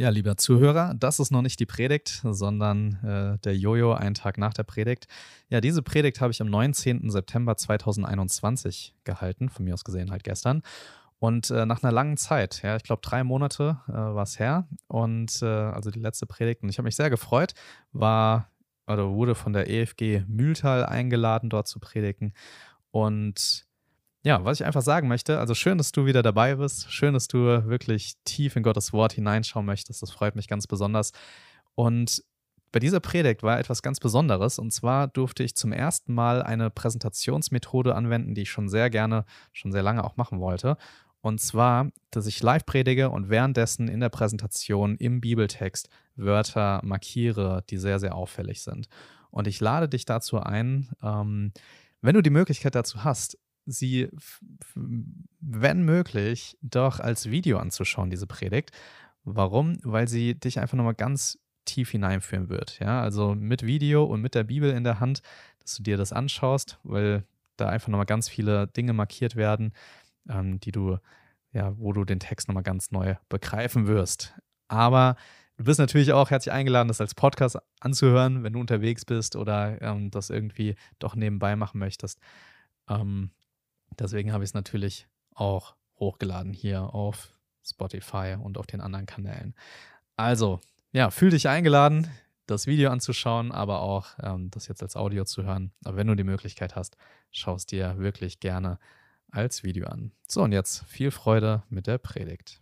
Ja, lieber Zuhörer, das ist noch nicht die Predigt, sondern äh, der Jojo einen Tag nach der Predigt. Ja, diese Predigt habe ich am 19. September 2021 gehalten, von mir aus gesehen halt gestern. Und äh, nach einer langen Zeit, ja, ich glaube drei Monate äh, war es her. Und äh, also die letzte Predigt. Und ich habe mich sehr gefreut, war oder wurde von der EFG Mühltal eingeladen, dort zu predigen. Und ja, was ich einfach sagen möchte, also schön, dass du wieder dabei bist. Schön, dass du wirklich tief in Gottes Wort hineinschauen möchtest. Das freut mich ganz besonders. Und bei dieser Predigt war etwas ganz Besonderes. Und zwar durfte ich zum ersten Mal eine Präsentationsmethode anwenden, die ich schon sehr gerne, schon sehr lange auch machen wollte. Und zwar, dass ich live predige und währenddessen in der Präsentation im Bibeltext Wörter markiere, die sehr, sehr auffällig sind. Und ich lade dich dazu ein, ähm, wenn du die Möglichkeit dazu hast, sie, wenn möglich, doch als Video anzuschauen, diese Predigt. Warum? Weil sie dich einfach nochmal ganz tief hineinführen wird. Ja, also mit Video und mit der Bibel in der Hand, dass du dir das anschaust, weil da einfach nochmal ganz viele Dinge markiert werden, ähm, die du, ja, wo du den Text nochmal ganz neu begreifen wirst. Aber du bist natürlich auch herzlich eingeladen, das als Podcast anzuhören, wenn du unterwegs bist oder ähm, das irgendwie doch nebenbei machen möchtest. Ähm, Deswegen habe ich es natürlich auch hochgeladen hier auf Spotify und auf den anderen Kanälen. Also, ja, fühl dich eingeladen, das Video anzuschauen, aber auch ähm, das jetzt als Audio zu hören. Aber wenn du die Möglichkeit hast, schau es dir wirklich gerne als Video an. So, und jetzt viel Freude mit der Predigt.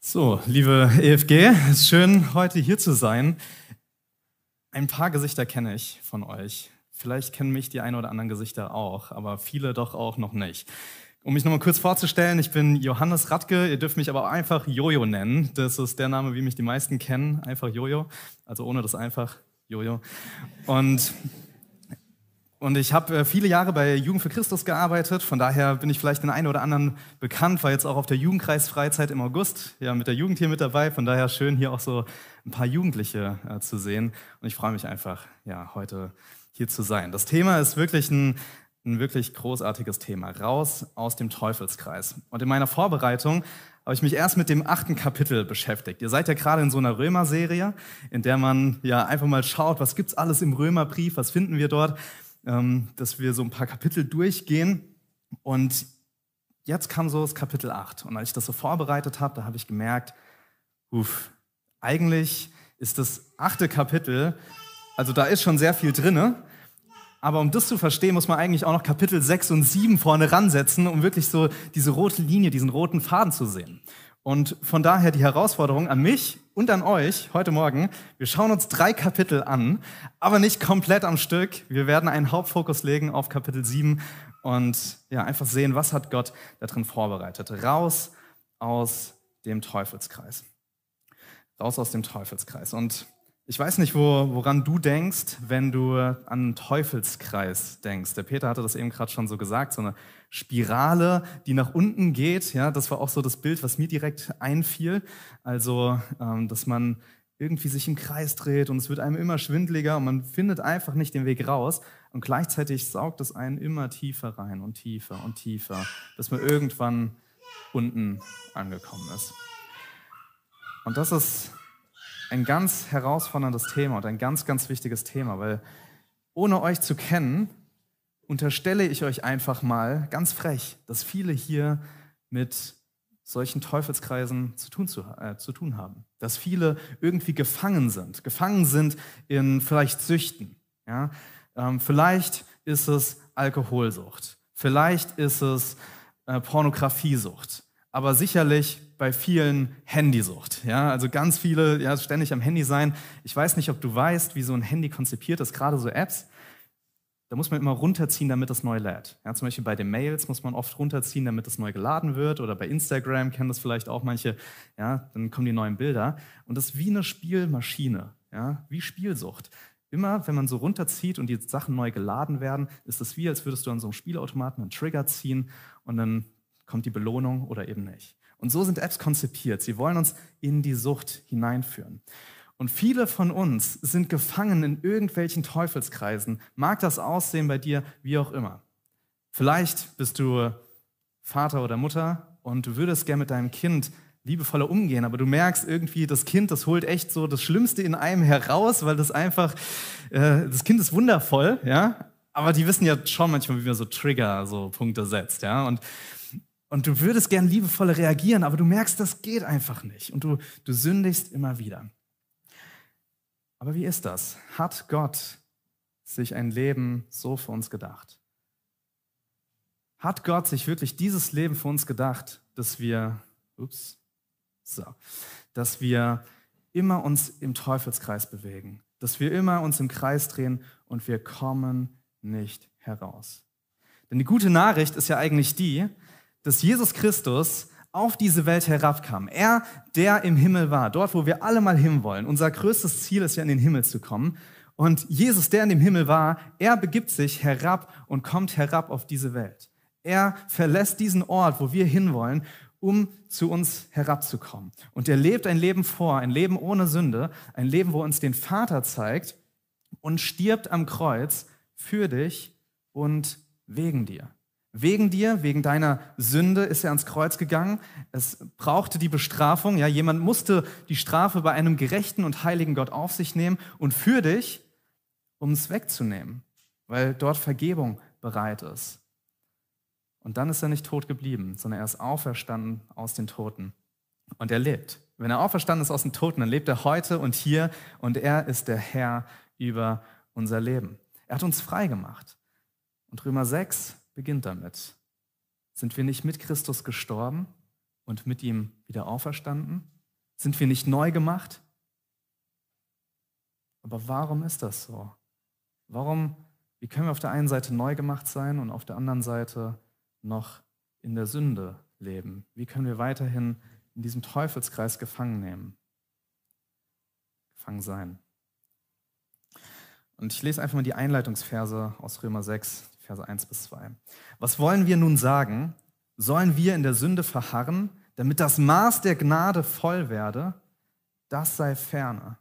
So, liebe EFG, es ist schön, heute hier zu sein. Ein paar Gesichter kenne ich von euch. Vielleicht kennen mich die ein oder anderen Gesichter auch, aber viele doch auch noch nicht. Um mich nochmal kurz vorzustellen, ich bin Johannes Radke, ihr dürft mich aber auch einfach Jojo nennen. Das ist der Name, wie mich die meisten kennen, einfach Jojo, also ohne das einfach Jojo. Und, und ich habe äh, viele Jahre bei Jugend für Christus gearbeitet, von daher bin ich vielleicht den einen oder anderen bekannt, war jetzt auch auf der Jugendkreisfreizeit im August, ja, mit der Jugend hier mit dabei, von daher schön hier auch so ein paar Jugendliche äh, zu sehen. Und ich freue mich einfach, ja, heute hier zu sein. Das Thema ist wirklich ein, ein wirklich großartiges Thema. Raus aus dem Teufelskreis. Und in meiner Vorbereitung habe ich mich erst mit dem achten Kapitel beschäftigt. Ihr seid ja gerade in so einer Römer-Serie, in der man ja einfach mal schaut, was gibt's alles im Römerbrief, was finden wir dort, ähm, dass wir so ein paar Kapitel durchgehen. Und jetzt kam so das Kapitel 8. Und als ich das so vorbereitet habe, da habe ich gemerkt, uff, eigentlich ist das achte Kapitel, also da ist schon sehr viel drinne, aber um das zu verstehen, muss man eigentlich auch noch Kapitel 6 und 7 vorne ransetzen, um wirklich so diese rote Linie, diesen roten Faden zu sehen. Und von daher die Herausforderung an mich und an euch heute Morgen, wir schauen uns drei Kapitel an, aber nicht komplett am Stück. Wir werden einen Hauptfokus legen auf Kapitel 7 und ja, einfach sehen, was hat Gott da drin vorbereitet. Raus aus dem Teufelskreis. Raus aus dem Teufelskreis. Und ich weiß nicht, wo, woran du denkst, wenn du an Teufelskreis denkst. Der Peter hatte das eben gerade schon so gesagt, so eine Spirale, die nach unten geht. Ja, das war auch so das Bild, was mir direkt einfiel. Also, ähm, dass man irgendwie sich im Kreis dreht und es wird einem immer schwindliger und man findet einfach nicht den Weg raus. Und gleichzeitig saugt es einen immer tiefer rein und tiefer und tiefer, bis man irgendwann unten angekommen ist. Und das ist ein ganz herausforderndes Thema und ein ganz, ganz wichtiges Thema, weil ohne euch zu kennen, unterstelle ich euch einfach mal ganz frech, dass viele hier mit solchen Teufelskreisen zu tun, zu, äh, zu tun haben. Dass viele irgendwie gefangen sind, gefangen sind in vielleicht Süchten. Ja? Ähm, vielleicht ist es Alkoholsucht, vielleicht ist es äh, Pornografiesucht, aber sicherlich bei vielen Handysucht. Ja, also ganz viele, ja, ständig am Handy sein. Ich weiß nicht, ob du weißt, wie so ein Handy konzipiert ist, gerade so Apps. Da muss man immer runterziehen, damit es neu lädt. Ja, zum Beispiel bei den Mails muss man oft runterziehen, damit es neu geladen wird. Oder bei Instagram kennen das vielleicht auch manche. Ja, dann kommen die neuen Bilder. Und das ist wie eine Spielmaschine, ja, wie Spielsucht. Immer, wenn man so runterzieht und die Sachen neu geladen werden, ist es wie, als würdest du an so einem Spielautomaten einen Trigger ziehen und dann kommt die Belohnung oder eben nicht. Und so sind Apps konzipiert. Sie wollen uns in die Sucht hineinführen. Und viele von uns sind gefangen in irgendwelchen Teufelskreisen. Mag das aussehen bei dir, wie auch immer. Vielleicht bist du Vater oder Mutter und du würdest gern mit deinem Kind liebevoller umgehen, aber du merkst irgendwie, das Kind, das holt echt so das Schlimmste in einem heraus, weil das einfach, äh, das Kind ist wundervoll, ja, aber die wissen ja schon manchmal, wie man so Trigger, so Punkte setzt, ja, und und du würdest gern liebevoller reagieren, aber du merkst, das geht einfach nicht. Und du, du sündigst immer wieder. Aber wie ist das? Hat Gott sich ein Leben so für uns gedacht? Hat Gott sich wirklich dieses Leben für uns gedacht, dass wir, ups, so, dass wir immer uns im Teufelskreis bewegen, dass wir immer uns im Kreis drehen und wir kommen nicht heraus. Denn die gute Nachricht ist ja eigentlich die, dass Jesus Christus auf diese Welt herabkam. Er, der im Himmel war, dort, wo wir alle mal hinwollen. Unser größtes Ziel ist ja, in den Himmel zu kommen. Und Jesus, der in dem Himmel war, er begibt sich herab und kommt herab auf diese Welt. Er verlässt diesen Ort, wo wir hinwollen, um zu uns herabzukommen. Und er lebt ein Leben vor, ein Leben ohne Sünde, ein Leben, wo uns den Vater zeigt und stirbt am Kreuz für dich und wegen dir. Wegen dir, wegen deiner Sünde ist er ans Kreuz gegangen. Es brauchte die Bestrafung. Ja, jemand musste die Strafe bei einem gerechten und heiligen Gott auf sich nehmen und für dich, um es wegzunehmen, weil dort Vergebung bereit ist. Und dann ist er nicht tot geblieben, sondern er ist auferstanden aus den Toten. Und er lebt. Wenn er auferstanden ist aus den Toten, dann lebt er heute und hier und er ist der Herr über unser Leben. Er hat uns frei gemacht. Und Römer 6 beginnt damit. Sind wir nicht mit Christus gestorben und mit ihm wieder auferstanden? Sind wir nicht neu gemacht? Aber warum ist das so? Warum, wie können wir auf der einen Seite neu gemacht sein und auf der anderen Seite noch in der Sünde leben? Wie können wir weiterhin in diesem Teufelskreis gefangen nehmen? Gefangen sein. Und ich lese einfach mal die Einleitungsverse aus Römer 6, Verse 1 bis 2. Was wollen wir nun sagen? Sollen wir in der Sünde verharren, damit das Maß der Gnade voll werde? Das sei ferne.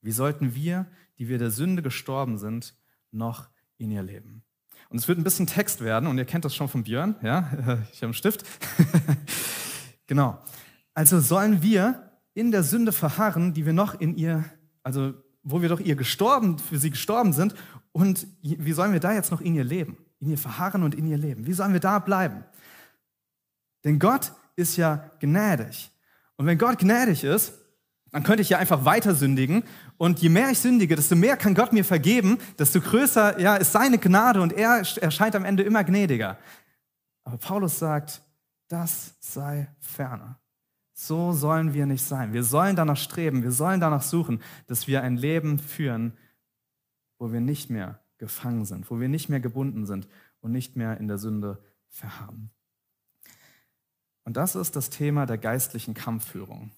Wie sollten wir, die wir der Sünde gestorben sind, noch in ihr leben? Und es wird ein bisschen Text werden, und ihr kennt das schon von Björn, ja? Ich habe einen Stift. genau. Also sollen wir in der Sünde verharren, die wir noch in ihr, also wo wir doch ihr gestorben, für sie gestorben sind, und wie sollen wir da jetzt noch in ihr leben? In ihr verharren und in ihr leben? Wie sollen wir da bleiben? Denn Gott ist ja gnädig. Und wenn Gott gnädig ist, dann könnte ich ja einfach weiter sündigen. Und je mehr ich sündige, desto mehr kann Gott mir vergeben, desto größer ja, ist seine Gnade und er erscheint am Ende immer gnädiger. Aber Paulus sagt, das sei ferner. So sollen wir nicht sein. Wir sollen danach streben, wir sollen danach suchen, dass wir ein Leben führen, wo wir nicht mehr gefangen sind, wo wir nicht mehr gebunden sind und nicht mehr in der Sünde verharren. Und das ist das Thema der geistlichen Kampfführung.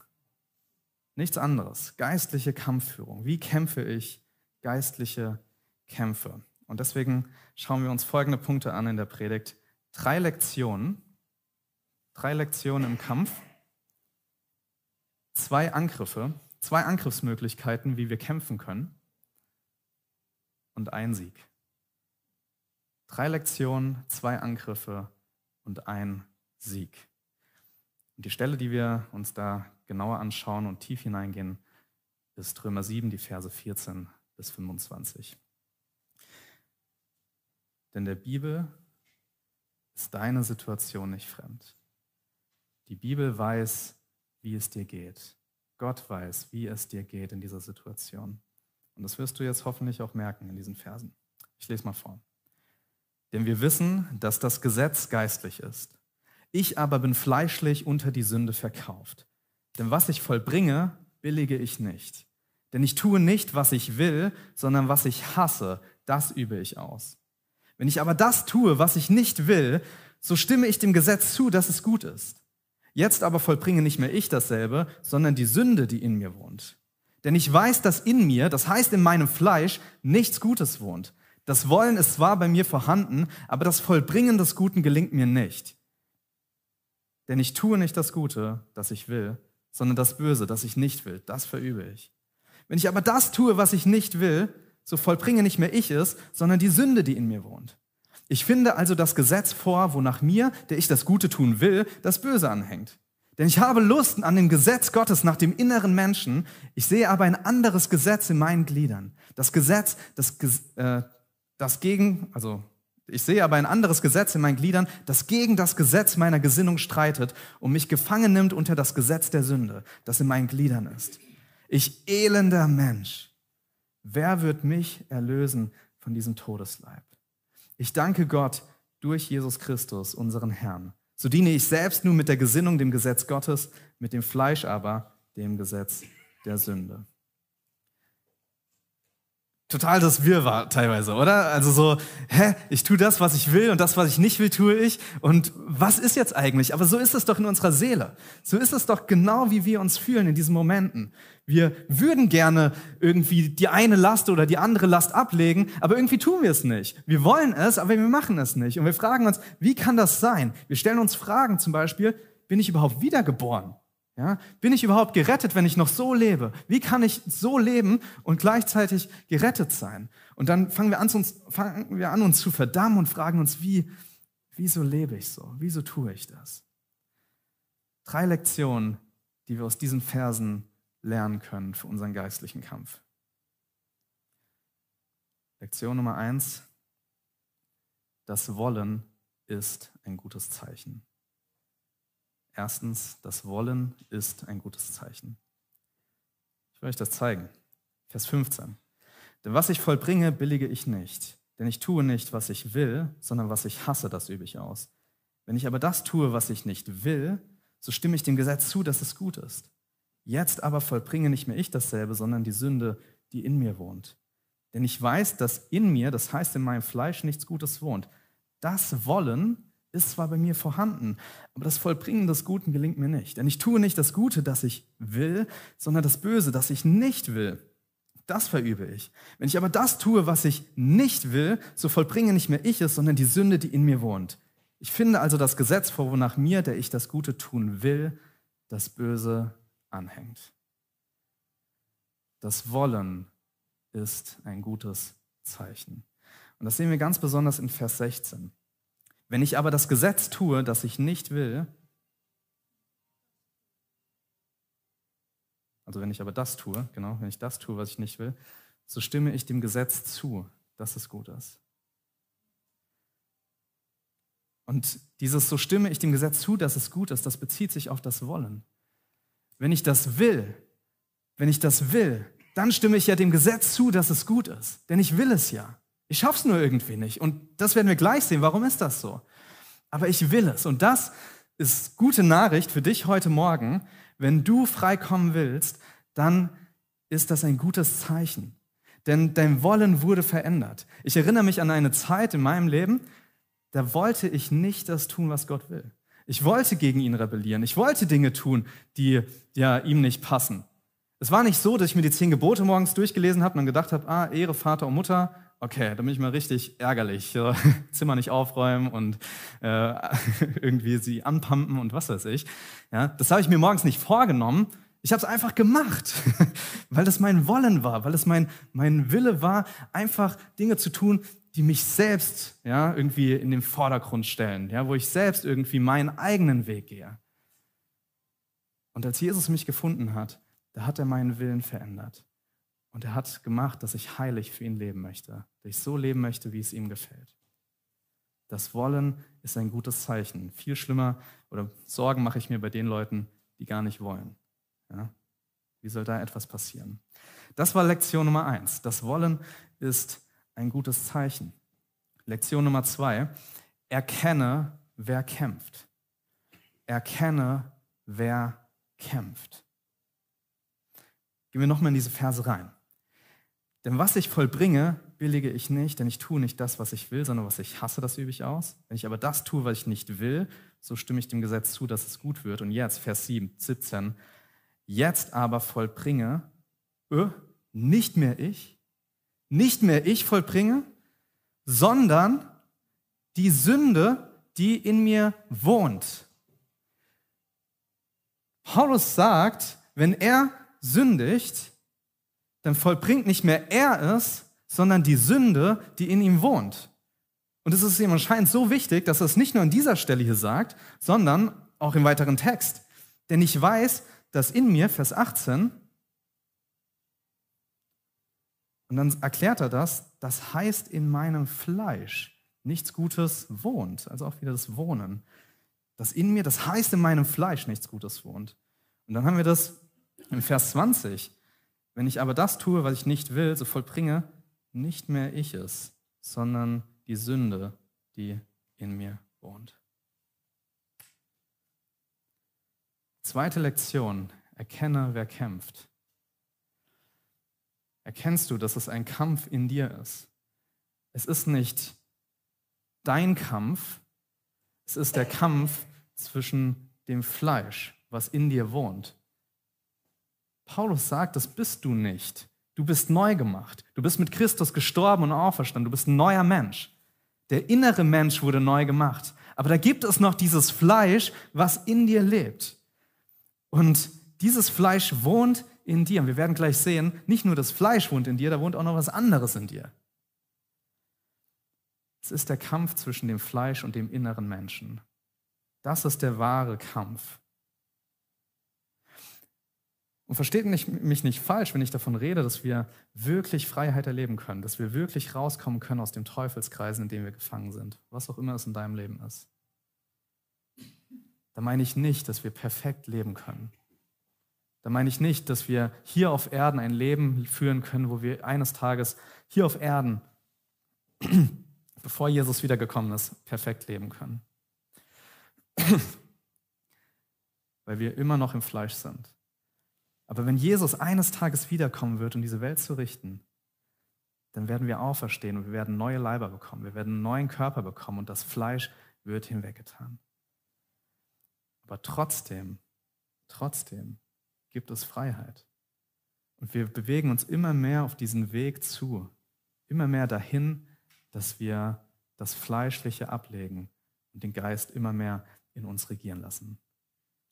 Nichts anderes. Geistliche Kampfführung. Wie kämpfe ich geistliche Kämpfe? Und deswegen schauen wir uns folgende Punkte an in der Predigt. Drei Lektionen. Drei Lektionen im Kampf zwei Angriffe, zwei Angriffsmöglichkeiten, wie wir kämpfen können und ein Sieg. Drei Lektionen, zwei Angriffe und ein Sieg. Und die Stelle, die wir uns da genauer anschauen und tief hineingehen, ist Römer 7, die Verse 14 bis 25. Denn der Bibel ist deine Situation nicht fremd. Die Bibel weiß, wie es dir geht. Gott weiß, wie es dir geht in dieser Situation. Und das wirst du jetzt hoffentlich auch merken in diesen Versen. Ich lese mal vor. Denn wir wissen, dass das Gesetz geistlich ist. Ich aber bin fleischlich unter die Sünde verkauft. Denn was ich vollbringe, billige ich nicht. Denn ich tue nicht, was ich will, sondern was ich hasse, das übe ich aus. Wenn ich aber das tue, was ich nicht will, so stimme ich dem Gesetz zu, dass es gut ist. Jetzt aber vollbringe nicht mehr ich dasselbe, sondern die Sünde, die in mir wohnt. Denn ich weiß, dass in mir, das heißt in meinem Fleisch, nichts Gutes wohnt. Das Wollen ist zwar bei mir vorhanden, aber das Vollbringen des Guten gelingt mir nicht. Denn ich tue nicht das Gute, das ich will, sondern das Böse, das ich nicht will, das verübe ich. Wenn ich aber das tue, was ich nicht will, so vollbringe nicht mehr ich es, sondern die Sünde, die in mir wohnt. Ich finde also das Gesetz vor, wonach mir, der ich das Gute tun will, das Böse anhängt. Denn ich habe Lust an dem Gesetz Gottes nach dem inneren Menschen. Ich sehe aber ein anderes Gesetz in meinen Gliedern. Das Gesetz, das, äh, das gegen, also ich sehe aber ein anderes Gesetz in meinen Gliedern, das gegen das Gesetz meiner Gesinnung streitet und mich gefangen nimmt unter das Gesetz der Sünde, das in meinen Gliedern ist. Ich elender Mensch, wer wird mich erlösen von diesem Todesleib? Ich danke Gott durch Jesus Christus, unseren Herrn. So diene ich selbst nun mit der Gesinnung dem Gesetz Gottes, mit dem Fleisch aber dem Gesetz der Sünde. Total das Wirrwarr teilweise, oder? Also so, hä, ich tue das, was ich will und das, was ich nicht will, tue ich. Und was ist jetzt eigentlich? Aber so ist es doch in unserer Seele. So ist es doch genau, wie wir uns fühlen in diesen Momenten. Wir würden gerne irgendwie die eine Last oder die andere Last ablegen, aber irgendwie tun wir es nicht. Wir wollen es, aber wir machen es nicht. Und wir fragen uns, wie kann das sein? Wir stellen uns Fragen zum Beispiel, bin ich überhaupt wiedergeboren? Ja, bin ich überhaupt gerettet, wenn ich noch so lebe? Wie kann ich so leben und gleichzeitig gerettet sein? Und dann fangen wir an, uns, fangen wir an uns zu verdammen und fragen uns, wie, wieso lebe ich so? Wieso tue ich das? Drei Lektionen, die wir aus diesen Versen lernen können für unseren geistlichen Kampf. Lektion Nummer eins. Das Wollen ist ein gutes Zeichen. Erstens, das Wollen ist ein gutes Zeichen. Ich will euch das zeigen. Vers 15. Denn was ich vollbringe, billige ich nicht. Denn ich tue nicht, was ich will, sondern was ich hasse, das übe ich aus. Wenn ich aber das tue, was ich nicht will, so stimme ich dem Gesetz zu, dass es gut ist. Jetzt aber vollbringe nicht mehr ich dasselbe, sondern die Sünde, die in mir wohnt. Denn ich weiß, dass in mir, das heißt in meinem Fleisch, nichts Gutes wohnt. Das Wollen ist zwar bei mir vorhanden, aber das Vollbringen des Guten gelingt mir nicht. Denn ich tue nicht das Gute, das ich will, sondern das Böse, das ich nicht will. Das verübe ich. Wenn ich aber das tue, was ich nicht will, so vollbringe nicht mehr ich es, sondern die Sünde, die in mir wohnt. Ich finde also das Gesetz vor, wonach mir, der ich das Gute tun will, das Böse anhängt. Das Wollen ist ein gutes Zeichen. Und das sehen wir ganz besonders in Vers 16. Wenn ich aber das Gesetz tue, das ich nicht will, also wenn ich aber das tue, genau, wenn ich das tue, was ich nicht will, so stimme ich dem Gesetz zu, dass es gut ist. Und dieses so stimme ich dem Gesetz zu, dass es gut ist, das bezieht sich auf das Wollen. Wenn ich das will, wenn ich das will, dann stimme ich ja dem Gesetz zu, dass es gut ist. Denn ich will es ja. Ich schaff's nur irgendwie nicht. Und das werden wir gleich sehen. Warum ist das so? Aber ich will es. Und das ist gute Nachricht für dich heute Morgen. Wenn du freikommen willst, dann ist das ein gutes Zeichen. Denn dein Wollen wurde verändert. Ich erinnere mich an eine Zeit in meinem Leben, da wollte ich nicht das tun, was Gott will. Ich wollte gegen ihn rebellieren. Ich wollte Dinge tun, die ja ihm nicht passen. Es war nicht so, dass ich mir die zehn Gebote morgens durchgelesen habe und dann gedacht habe, ah, Ehre Vater und Mutter, okay, da bin ich mal richtig ärgerlich. Zimmer nicht aufräumen und äh, irgendwie sie anpumpen und was weiß ich. Ja, das habe ich mir morgens nicht vorgenommen. Ich habe es einfach gemacht, weil das mein Wollen war, weil es mein, mein Wille war, einfach Dinge zu tun, die mich selbst ja, irgendwie in den Vordergrund stellen, ja, wo ich selbst irgendwie meinen eigenen Weg gehe. Und als Jesus mich gefunden hat, da hat er meinen Willen verändert. Und er hat gemacht, dass ich heilig für ihn leben möchte, dass ich so leben möchte, wie es ihm gefällt. Das Wollen ist ein gutes Zeichen. Viel schlimmer oder Sorgen mache ich mir bei den Leuten, die gar nicht wollen. Ja? Wie soll da etwas passieren? Das war Lektion Nummer eins. Das Wollen ist ein gutes Zeichen. Lektion Nummer zwei. Erkenne, wer kämpft. Erkenne, wer kämpft. Gehen wir nochmal in diese Verse rein. Denn was ich vollbringe, billige ich nicht, denn ich tue nicht das, was ich will, sondern was ich hasse, das übe ich aus. Wenn ich aber das tue, was ich nicht will, so stimme ich dem Gesetz zu, dass es gut wird. Und jetzt, Vers 7, 17, jetzt aber vollbringe, öh, nicht mehr ich, nicht mehr ich vollbringe, sondern die Sünde, die in mir wohnt. Paulus sagt, wenn er sündigt, dann vollbringt nicht mehr er es, sondern die Sünde, die in ihm wohnt. Und es ist ihm anscheinend so wichtig, dass er es nicht nur an dieser Stelle hier sagt, sondern auch im weiteren Text. Denn ich weiß, dass in mir, Vers 18, und dann erklärt er das, das heißt in meinem Fleisch nichts Gutes wohnt. Also auch wieder das Wohnen. Das in mir, das heißt in meinem Fleisch nichts Gutes wohnt. Und dann haben wir das im Vers 20. Wenn ich aber das tue, was ich nicht will, so vollbringe nicht mehr ich es, sondern die Sünde, die in mir wohnt. Zweite Lektion, erkenne, wer kämpft. Erkennst du, dass es ein Kampf in dir ist? Es ist nicht dein Kampf, es ist der Kampf zwischen dem Fleisch, was in dir wohnt. Paulus sagt, das bist du nicht. Du bist neu gemacht. Du bist mit Christus gestorben und auferstanden. Du bist ein neuer Mensch. Der innere Mensch wurde neu gemacht. Aber da gibt es noch dieses Fleisch, was in dir lebt. Und dieses Fleisch wohnt in dir. Und wir werden gleich sehen, nicht nur das Fleisch wohnt in dir, da wohnt auch noch was anderes in dir. Es ist der Kampf zwischen dem Fleisch und dem inneren Menschen. Das ist der wahre Kampf. Und versteht mich nicht falsch, wenn ich davon rede, dass wir wirklich Freiheit erleben können, dass wir wirklich rauskommen können aus dem Teufelskreis, in dem wir gefangen sind, was auch immer es in deinem Leben ist. Da meine ich nicht, dass wir perfekt leben können. Da meine ich nicht, dass wir hier auf Erden ein Leben führen können, wo wir eines Tages hier auf Erden, bevor Jesus wiedergekommen ist, perfekt leben können. Weil wir immer noch im Fleisch sind. Aber wenn Jesus eines Tages wiederkommen wird, um diese Welt zu richten, dann werden wir auferstehen und wir werden neue Leiber bekommen, wir werden einen neuen Körper bekommen und das Fleisch wird hinweggetan. Aber trotzdem, trotzdem gibt es Freiheit. Und wir bewegen uns immer mehr auf diesen Weg zu, immer mehr dahin, dass wir das Fleischliche ablegen und den Geist immer mehr in uns regieren lassen.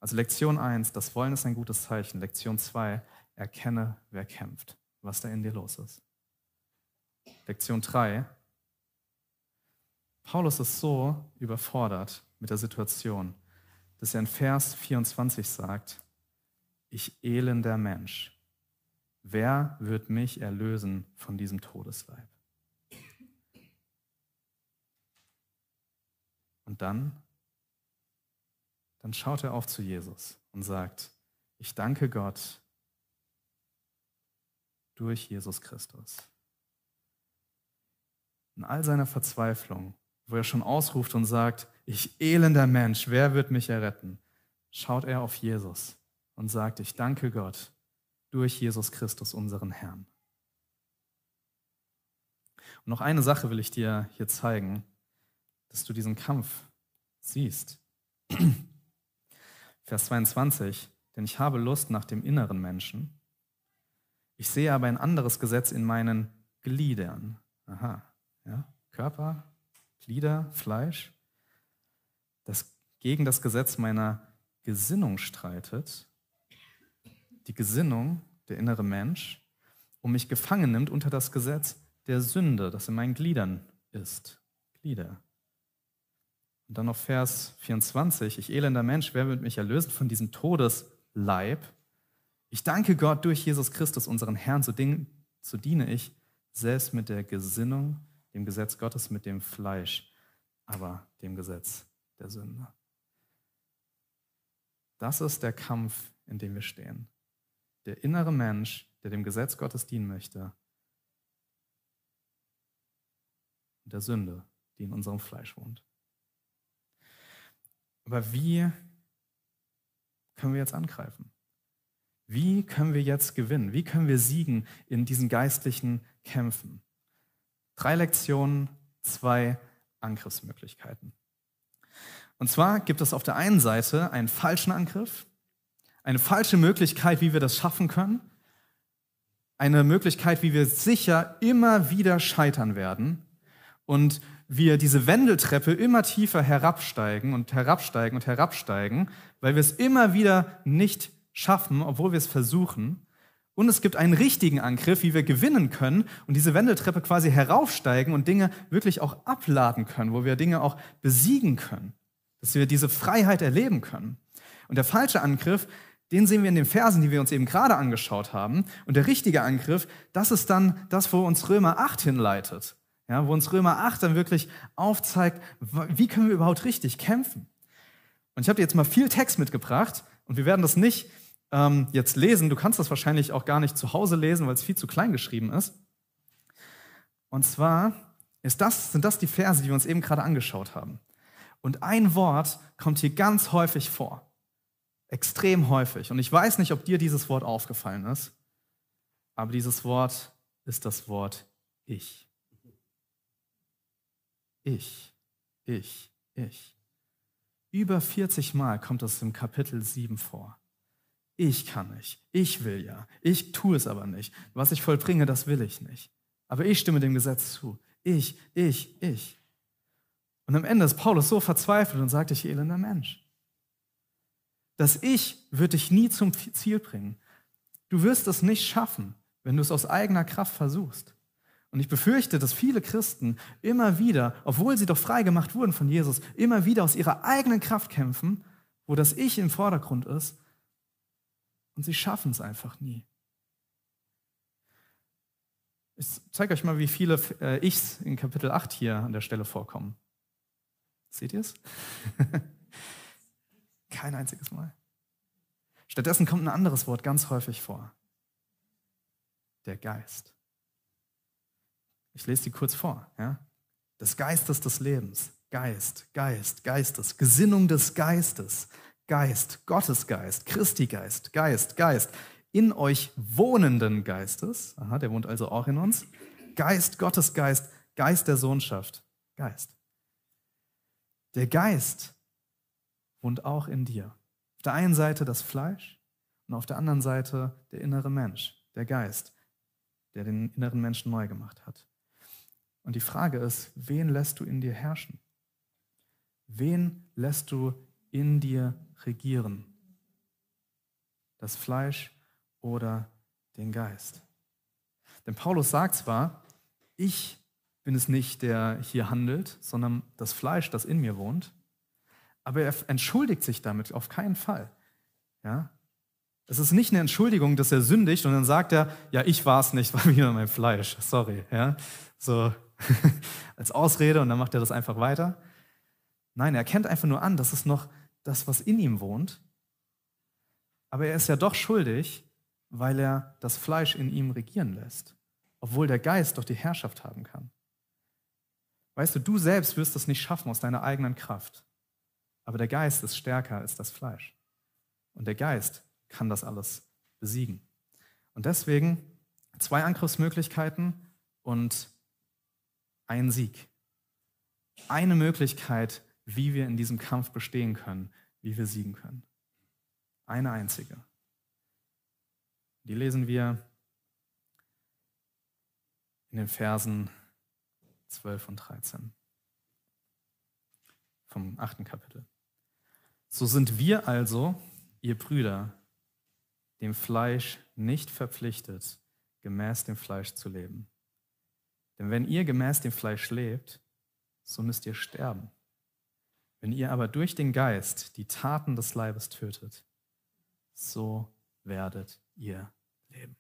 Also Lektion 1, das Wollen ist ein gutes Zeichen. Lektion 2, erkenne, wer kämpft, was da in dir los ist. Lektion 3, Paulus ist so überfordert mit der Situation, dass er in Vers 24 sagt, ich elender Mensch, wer wird mich erlösen von diesem Todesleib? Und dann dann schaut er auf zu Jesus und sagt, ich danke Gott durch Jesus Christus. In all seiner Verzweiflung, wo er schon ausruft und sagt, ich elender Mensch, wer wird mich erretten? Schaut er auf Jesus und sagt, ich danke Gott durch Jesus Christus, unseren Herrn. Und noch eine Sache will ich dir hier zeigen, dass du diesen Kampf siehst. Vers 22, denn ich habe Lust nach dem inneren Menschen. Ich sehe aber ein anderes Gesetz in meinen Gliedern. Aha, ja, Körper, Glieder, Fleisch, das gegen das Gesetz meiner Gesinnung streitet. Die Gesinnung, der innere Mensch, und mich gefangen nimmt unter das Gesetz der Sünde, das in meinen Gliedern ist. Glieder. Und dann noch Vers 24, ich elender Mensch, wer wird mich erlösen von diesem Todesleib? Ich danke Gott durch Jesus Christus, unseren Herrn, so, so diene ich selbst mit der Gesinnung, dem Gesetz Gottes, mit dem Fleisch, aber dem Gesetz der Sünde. Das ist der Kampf, in dem wir stehen. Der innere Mensch, der dem Gesetz Gottes dienen möchte, der Sünde, die in unserem Fleisch wohnt. Aber wie können wir jetzt angreifen? Wie können wir jetzt gewinnen? Wie können wir siegen in diesen geistlichen Kämpfen? Drei Lektionen, zwei Angriffsmöglichkeiten. Und zwar gibt es auf der einen Seite einen falschen Angriff, eine falsche Möglichkeit, wie wir das schaffen können, eine Möglichkeit, wie wir sicher immer wieder scheitern werden und wir diese Wendeltreppe immer tiefer herabsteigen und herabsteigen und herabsteigen, weil wir es immer wieder nicht schaffen, obwohl wir es versuchen. Und es gibt einen richtigen Angriff, wie wir gewinnen können und diese Wendeltreppe quasi heraufsteigen und Dinge wirklich auch abladen können, wo wir Dinge auch besiegen können, dass wir diese Freiheit erleben können. Und der falsche Angriff, den sehen wir in den Versen, die wir uns eben gerade angeschaut haben. Und der richtige Angriff, das ist dann das, wo uns Römer 8 hinleitet. Ja, wo uns Römer 8 dann wirklich aufzeigt, wie können wir überhaupt richtig kämpfen. Und ich habe dir jetzt mal viel Text mitgebracht und wir werden das nicht ähm, jetzt lesen. Du kannst das wahrscheinlich auch gar nicht zu Hause lesen, weil es viel zu klein geschrieben ist. Und zwar ist das, sind das die Verse, die wir uns eben gerade angeschaut haben. Und ein Wort kommt hier ganz häufig vor. Extrem häufig. Und ich weiß nicht, ob dir dieses Wort aufgefallen ist, aber dieses Wort ist das Wort ich. Ich, ich, ich. Über 40 Mal kommt das im Kapitel 7 vor. Ich kann nicht, ich will ja, ich tue es aber nicht. Was ich vollbringe, das will ich nicht. Aber ich stimme dem Gesetz zu. Ich, ich, ich. Und am Ende ist Paulus so verzweifelt und sagt, ich elender Mensch. Das Ich wird dich nie zum Ziel bringen. Du wirst es nicht schaffen, wenn du es aus eigener Kraft versuchst. Und ich befürchte, dass viele Christen immer wieder, obwohl sie doch frei gemacht wurden von Jesus, immer wieder aus ihrer eigenen Kraft kämpfen, wo das Ich im Vordergrund ist. Und sie schaffen es einfach nie. Ich zeige euch mal, wie viele äh, Ichs in Kapitel 8 hier an der Stelle vorkommen. Seht ihr es? Kein einziges Mal. Stattdessen kommt ein anderes Wort ganz häufig vor. Der Geist. Ich lese die kurz vor. Ja? Des Geistes des Lebens. Geist, Geist, Geistes. Gesinnung des Geistes. Geist, Gottesgeist, Christi Geist, Geist, Geist in euch wohnenden Geistes, aha, der wohnt also auch in uns, Geist, Gottesgeist, Geist der Sohnschaft, Geist. Der Geist wohnt auch in dir. Auf der einen Seite das Fleisch und auf der anderen Seite der innere Mensch, der Geist, der den inneren Menschen neu gemacht hat. Und die Frage ist, wen lässt du in dir herrschen? Wen lässt du in dir regieren? Das Fleisch oder den Geist. Denn Paulus sagt zwar, ich bin es nicht, der hier handelt, sondern das Fleisch, das in mir wohnt, aber er entschuldigt sich damit auf keinen Fall. Ja? Es ist nicht eine Entschuldigung, dass er sündigt und dann sagt er, ja, ich war es nicht, war wieder mein Fleisch, sorry. Ja? So als Ausrede und dann macht er das einfach weiter. Nein, er erkennt einfach nur an, das ist noch das, was in ihm wohnt. Aber er ist ja doch schuldig, weil er das Fleisch in ihm regieren lässt, obwohl der Geist doch die Herrschaft haben kann. Weißt du, du selbst wirst es nicht schaffen aus deiner eigenen Kraft, aber der Geist ist stärker als das Fleisch. Und der Geist kann das alles besiegen. Und deswegen zwei Angriffsmöglichkeiten und ein Sieg. Eine Möglichkeit, wie wir in diesem Kampf bestehen können, wie wir siegen können. Eine einzige. Die lesen wir in den Versen 12 und 13 vom achten Kapitel. So sind wir also, ihr Brüder, dem Fleisch nicht verpflichtet, gemäß dem Fleisch zu leben. Denn wenn ihr gemäß dem Fleisch lebt, so müsst ihr sterben. Wenn ihr aber durch den Geist die Taten des Leibes tötet, so werdet ihr leben.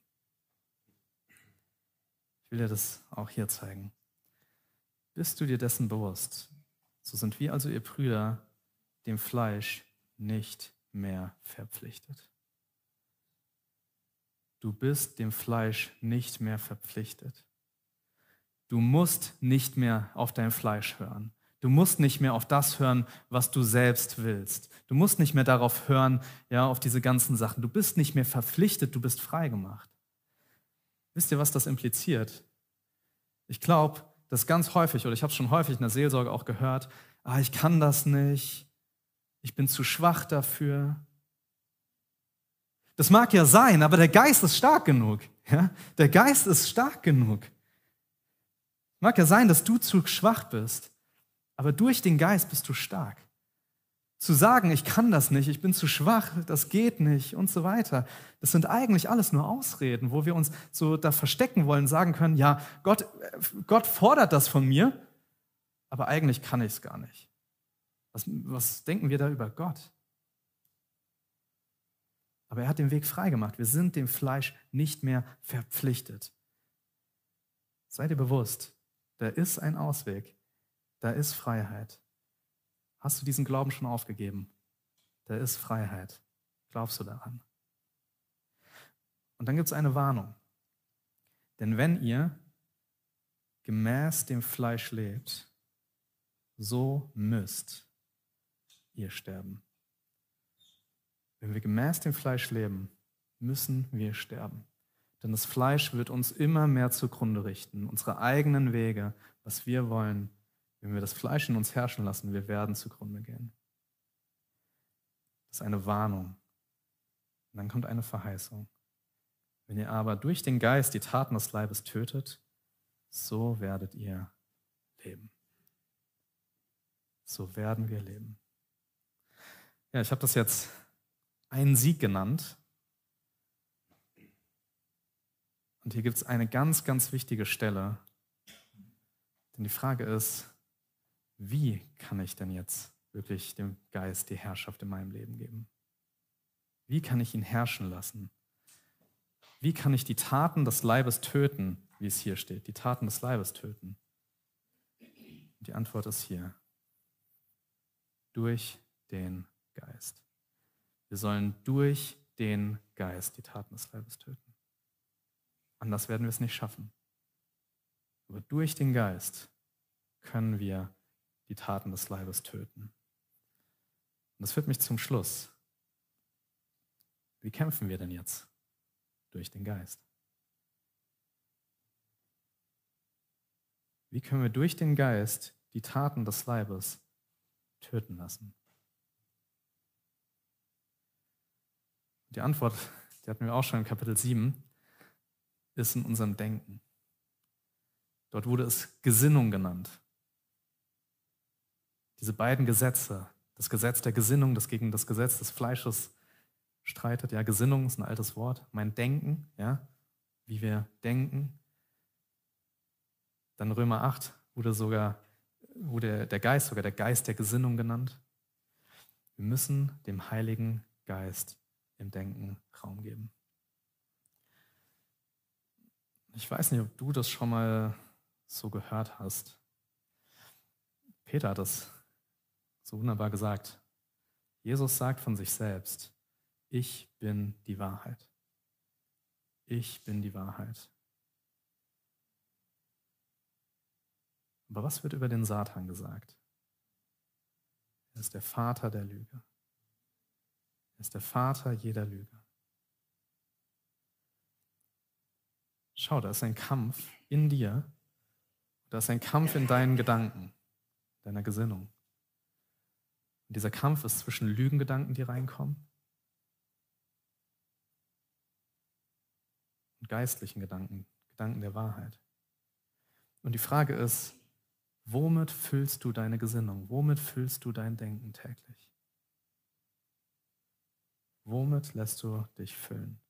Ich will dir das auch hier zeigen. Bist du dir dessen bewusst? So sind wir also, ihr Brüder, dem Fleisch nicht mehr verpflichtet. Du bist dem Fleisch nicht mehr verpflichtet. Du musst nicht mehr auf dein Fleisch hören. Du musst nicht mehr auf das hören, was du selbst willst. Du musst nicht mehr darauf hören, ja, auf diese ganzen Sachen. Du bist nicht mehr verpflichtet, du bist frei gemacht. Wisst ihr, was das impliziert? Ich glaube, dass ganz häufig, oder ich habe es schon häufig in der Seelsorge auch gehört, ah, ich kann das nicht, ich bin zu schwach dafür. Das mag ja sein, aber der Geist ist stark genug. Ja? Der Geist ist stark genug. Mag ja sein, dass du zu schwach bist, aber durch den Geist bist du stark. Zu sagen, ich kann das nicht, ich bin zu schwach, das geht nicht und so weiter, das sind eigentlich alles nur Ausreden, wo wir uns so da verstecken wollen, sagen können, ja, Gott, Gott fordert das von mir, aber eigentlich kann ich es gar nicht. Was, was denken wir da über Gott? Aber er hat den Weg freigemacht. Wir sind dem Fleisch nicht mehr verpflichtet. Seid ihr bewusst, da ist ein Ausweg, da ist Freiheit. Hast du diesen Glauben schon aufgegeben? Da ist Freiheit. Glaubst du daran? Und dann gibt es eine Warnung. Denn wenn ihr gemäß dem Fleisch lebt, so müsst ihr sterben. Wenn wir gemäß dem Fleisch leben, müssen wir sterben. Denn das Fleisch wird uns immer mehr zugrunde richten, unsere eigenen Wege, was wir wollen. Wenn wir das Fleisch in uns herrschen lassen, wir werden zugrunde gehen. Das ist eine Warnung. Und dann kommt eine Verheißung. Wenn ihr aber durch den Geist die Taten des Leibes tötet, so werdet ihr leben. So werden wir leben. Ja, ich habe das jetzt einen Sieg genannt. Und hier gibt es eine ganz, ganz wichtige Stelle. Denn die Frage ist, wie kann ich denn jetzt wirklich dem Geist die Herrschaft in meinem Leben geben? Wie kann ich ihn herrschen lassen? Wie kann ich die Taten des Leibes töten, wie es hier steht? Die Taten des Leibes töten. Die Antwort ist hier. Durch den Geist. Wir sollen durch den Geist die Taten des Leibes töten. Anders werden wir es nicht schaffen. Aber durch den Geist können wir die Taten des Leibes töten. Und das führt mich zum Schluss. Wie kämpfen wir denn jetzt? Durch den Geist. Wie können wir durch den Geist die Taten des Leibes töten lassen? Die Antwort, die hatten wir auch schon in Kapitel 7, ist in unserem Denken. Dort wurde es Gesinnung genannt. Diese beiden Gesetze, das Gesetz der Gesinnung, das gegen das Gesetz des Fleisches streitet. Ja, Gesinnung ist ein altes Wort. Mein Denken, ja, wie wir denken. Dann Römer 8 wurde sogar, wurde der Geist, sogar der Geist der Gesinnung genannt. Wir müssen dem Heiligen Geist im Denken Raum geben. Ich weiß nicht, ob du das schon mal so gehört hast. Peter hat das so wunderbar gesagt. Jesus sagt von sich selbst, ich bin die Wahrheit. Ich bin die Wahrheit. Aber was wird über den Satan gesagt? Er ist der Vater der Lüge. Er ist der Vater jeder Lüge. Schau, da ist ein Kampf in dir. Da ist ein Kampf in deinen Gedanken, deiner Gesinnung. Und dieser Kampf ist zwischen Lügengedanken, die reinkommen, und geistlichen Gedanken, Gedanken der Wahrheit. Und die Frage ist, womit füllst du deine Gesinnung? Womit füllst du dein Denken täglich? Womit lässt du dich füllen?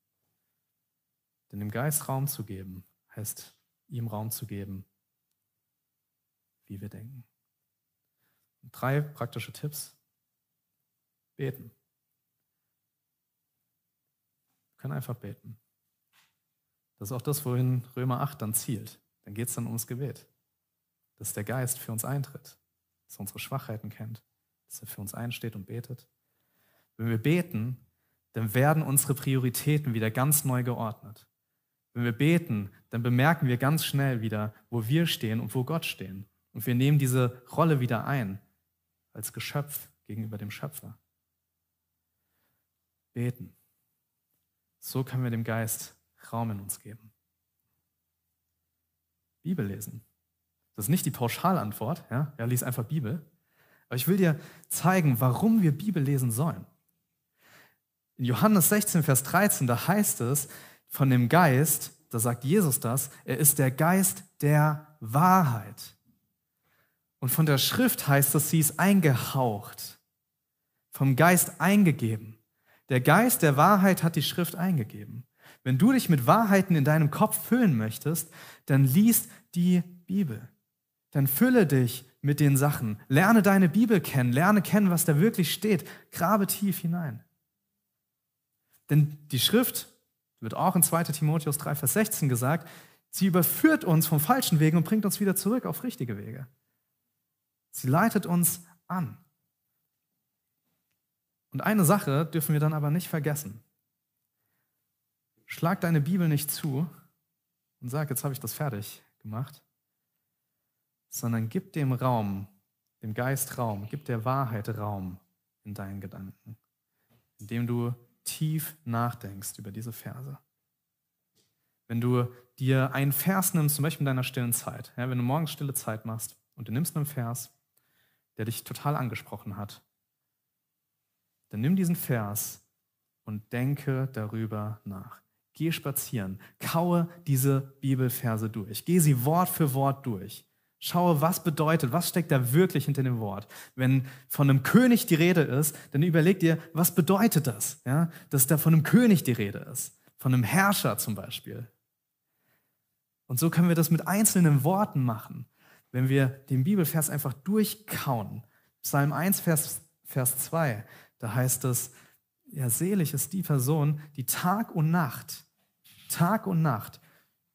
Denn dem Geist Raum zu geben, heißt ihm Raum zu geben, wie wir denken. Und drei praktische Tipps. Beten. Wir können einfach beten. Das ist auch das, wohin Römer 8 dann zielt. Dann geht es dann ums Gebet. Dass der Geist für uns eintritt, dass er unsere Schwachheiten kennt, dass er für uns einsteht und betet. Wenn wir beten, dann werden unsere Prioritäten wieder ganz neu geordnet. Wenn wir beten, dann bemerken wir ganz schnell wieder, wo wir stehen und wo Gott stehen. Und wir nehmen diese Rolle wieder ein als Geschöpf gegenüber dem Schöpfer. Beten. So können wir dem Geist Raum in uns geben. Bibel lesen. Das ist nicht die Pauschalantwort, ja, ja, lies einfach Bibel. Aber ich will dir zeigen, warum wir Bibel lesen sollen. In Johannes 16, Vers 13, da heißt es von dem Geist, da sagt Jesus das, er ist der Geist der Wahrheit. Und von der Schrift heißt es, sie ist eingehaucht, vom Geist eingegeben. Der Geist der Wahrheit hat die Schrift eingegeben. Wenn du dich mit Wahrheiten in deinem Kopf füllen möchtest, dann liest die Bibel. Dann fülle dich mit den Sachen. Lerne deine Bibel kennen. Lerne kennen, was da wirklich steht. Grabe tief hinein. Denn die Schrift, wird auch in 2 Timotheus 3, Vers 16 gesagt, sie überführt uns vom falschen Wegen und bringt uns wieder zurück auf richtige Wege. Sie leitet uns an. Und eine Sache dürfen wir dann aber nicht vergessen. Schlag deine Bibel nicht zu und sag, jetzt habe ich das fertig gemacht, sondern gib dem Raum, dem Geist Raum, gib der Wahrheit Raum in deinen Gedanken, indem du tief nachdenkst über diese Verse. Wenn du dir einen Vers nimmst, zum Beispiel in deiner stillen Zeit, ja, wenn du morgens stille Zeit machst und du nimmst einen Vers, der dich total angesprochen hat, dann nimm diesen Vers und denke darüber nach. Geh spazieren, kaue diese Bibelverse durch, geh sie Wort für Wort durch. Schaue, was bedeutet, was steckt da wirklich hinter dem Wort. Wenn von einem König die Rede ist, dann überleg dir, was bedeutet das, ja? dass da von einem König die Rede ist, von einem Herrscher zum Beispiel. Und so können wir das mit einzelnen Worten machen, wenn wir den Bibelvers einfach durchkauen. Psalm 1, Vers, Vers 2, da heißt es, ja, selig ist die Person, die Tag und Nacht, Tag und Nacht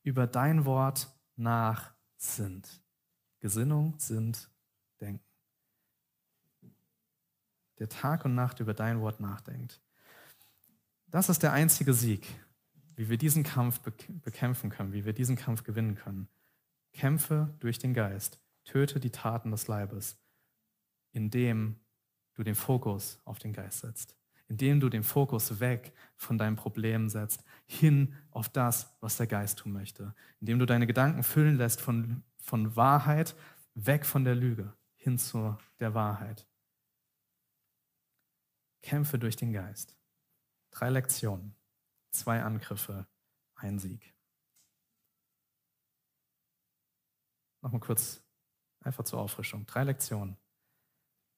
über dein Wort nachsinnt. Gesinnung sind Denken. Der Tag und Nacht über dein Wort nachdenkt. Das ist der einzige Sieg, wie wir diesen Kampf bekämpfen können, wie wir diesen Kampf gewinnen können. Kämpfe durch den Geist, töte die Taten des Leibes, indem du den Fokus auf den Geist setzt, indem du den Fokus weg von deinem Problem setzt, hin auf das, was der Geist tun möchte, indem du deine Gedanken füllen lässt von, von Wahrheit, weg von der Lüge, hin zu der Wahrheit. Kämpfe durch den Geist. Drei Lektionen, zwei Angriffe, ein Sieg. Nochmal kurz, einfach zur Auffrischung. Drei Lektionen.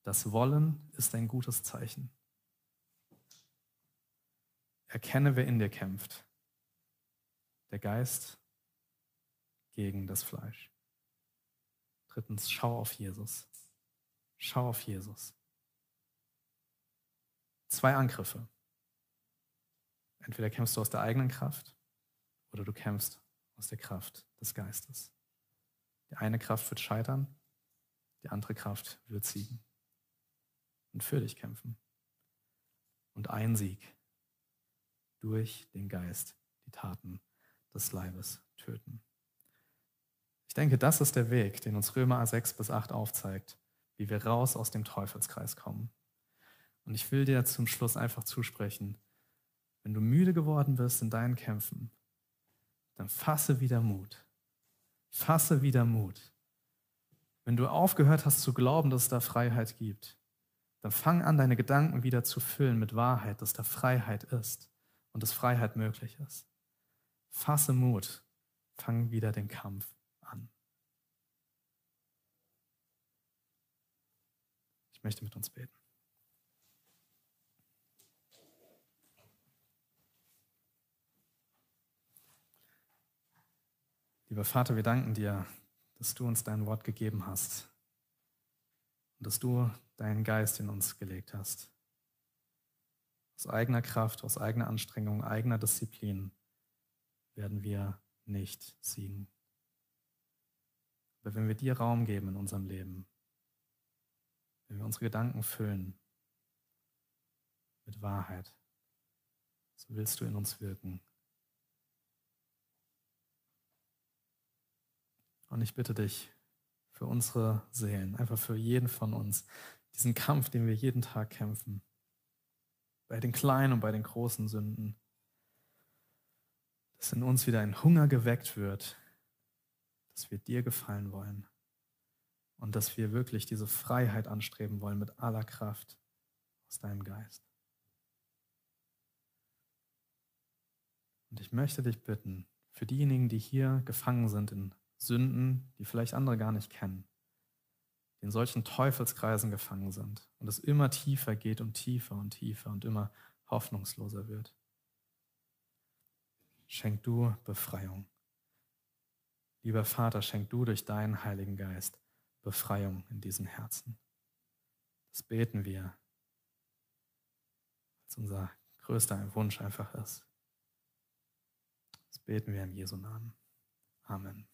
Das Wollen ist ein gutes Zeichen. Erkenne, wer in dir kämpft. Der Geist gegen das Fleisch. Drittens, schau auf Jesus. Schau auf Jesus. Zwei Angriffe. Entweder kämpfst du aus der eigenen Kraft oder du kämpfst aus der Kraft des Geistes. Die eine Kraft wird scheitern, die andere Kraft wird siegen und für dich kämpfen. Und ein Sieg durch den Geist die Taten des Leibes töten. Ich denke, das ist der Weg, den uns Römer 6 bis 8 aufzeigt, wie wir raus aus dem Teufelskreis kommen. Und ich will dir zum Schluss einfach zusprechen, wenn du müde geworden bist in deinen Kämpfen, dann fasse wieder Mut. Fasse wieder Mut. Wenn du aufgehört hast zu glauben, dass es da Freiheit gibt, dann fang an, deine Gedanken wieder zu füllen mit Wahrheit, dass da Freiheit ist und dass Freiheit möglich ist. Fasse Mut, fang wieder den Kampf an. Möchte mit uns beten. Lieber Vater, wir danken dir, dass du uns dein Wort gegeben hast und dass du deinen Geist in uns gelegt hast. Aus eigener Kraft, aus eigener Anstrengung, eigener Disziplin werden wir nicht siegen. Aber wenn wir dir Raum geben in unserem Leben, wenn wir unsere Gedanken füllen mit Wahrheit, so willst du in uns wirken. Und ich bitte dich für unsere Seelen, einfach für jeden von uns, diesen Kampf, den wir jeden Tag kämpfen, bei den kleinen und bei den großen Sünden, dass in uns wieder ein Hunger geweckt wird, dass wir dir gefallen wollen und dass wir wirklich diese Freiheit anstreben wollen mit aller Kraft aus deinem Geist. Und ich möchte dich bitten, für diejenigen, die hier gefangen sind in Sünden, die vielleicht andere gar nicht kennen, in solchen Teufelskreisen gefangen sind und es immer tiefer geht und tiefer und tiefer und immer hoffnungsloser wird. Schenk du Befreiung. Lieber Vater, schenk du durch deinen Heiligen Geist Befreiung in diesen Herzen. Das beten wir als unser größter Wunsch einfach ist. Das beten wir im Jesu Namen. Amen.